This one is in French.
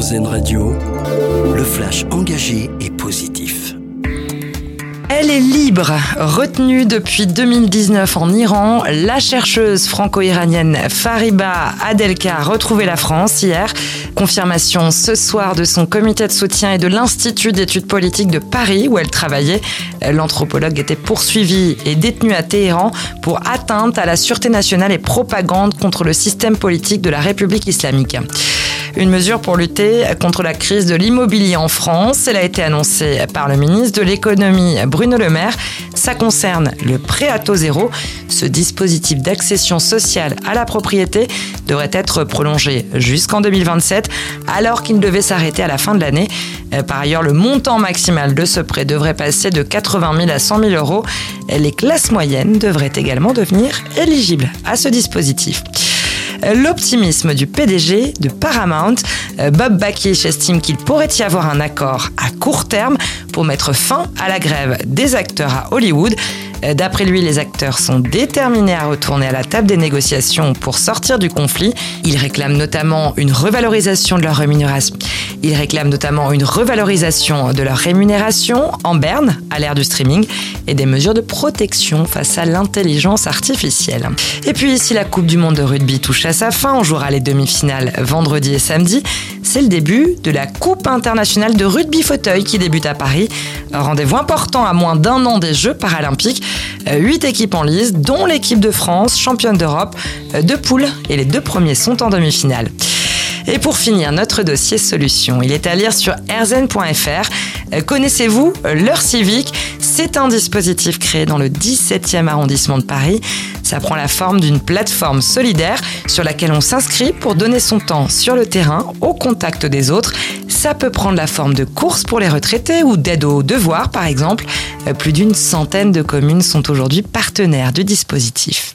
RZN Radio, le flash engagé et positif. Elle est libre. Retenue depuis 2019 en Iran, la chercheuse franco-iranienne Fariba Adelka a retrouvé la France hier. Confirmation ce soir de son comité de soutien et de l'Institut d'études politiques de Paris où elle travaillait. L'anthropologue était poursuivie et détenue à Téhéran pour atteinte à la sûreté nationale et propagande contre le système politique de la République islamique. Une mesure pour lutter contre la crise de l'immobilier en France. Elle a été annoncée par le ministre de l'économie Bruno Le Maire. Ça concerne le prêt à taux zéro. Ce dispositif d'accession sociale à la propriété devrait être prolongé jusqu'en 2027 alors qu'il devait s'arrêter à la fin de l'année. Euh, par ailleurs, le montant maximal de ce prêt devrait passer de 80 000 à 100 000 euros. Les classes moyennes devraient également devenir éligibles à ce dispositif l'optimisme du PDG de Paramount. Euh, Bob Bakish estime qu'il pourrait y avoir un accord à court terme pour mettre fin à la grève des acteurs à Hollywood. Euh, d'après lui, les acteurs sont déterminés à retourner à la table des négociations pour sortir du conflit. Ils réclament notamment une revalorisation de leur rémunération. Ils réclament notamment une revalorisation de leur rémunération en berne à l'ère du streaming et des mesures de protection face à l'intelligence artificielle. Et puis, si la Coupe du Monde de rugby touche à sa fin, on jouera les demi-finales vendredi et samedi. C'est le début de la Coupe internationale de rugby fauteuil qui débute à Paris. Rendez-vous important à moins d'un an des Jeux paralympiques. Huit équipes en lice, dont l'équipe de France, championne d'Europe, de poule, et les deux premiers sont en demi-finale. Et pour finir, notre dossier solution, il est à lire sur rzn.fr. Connaissez-vous l'heure civique? C'est un dispositif créé dans le 17e arrondissement de Paris. Ça prend la forme d'une plateforme solidaire sur laquelle on s'inscrit pour donner son temps sur le terrain au contact des autres. Ça peut prendre la forme de courses pour les retraités ou d'aide aux devoirs par exemple. Plus d'une centaine de communes sont aujourd'hui partenaires du dispositif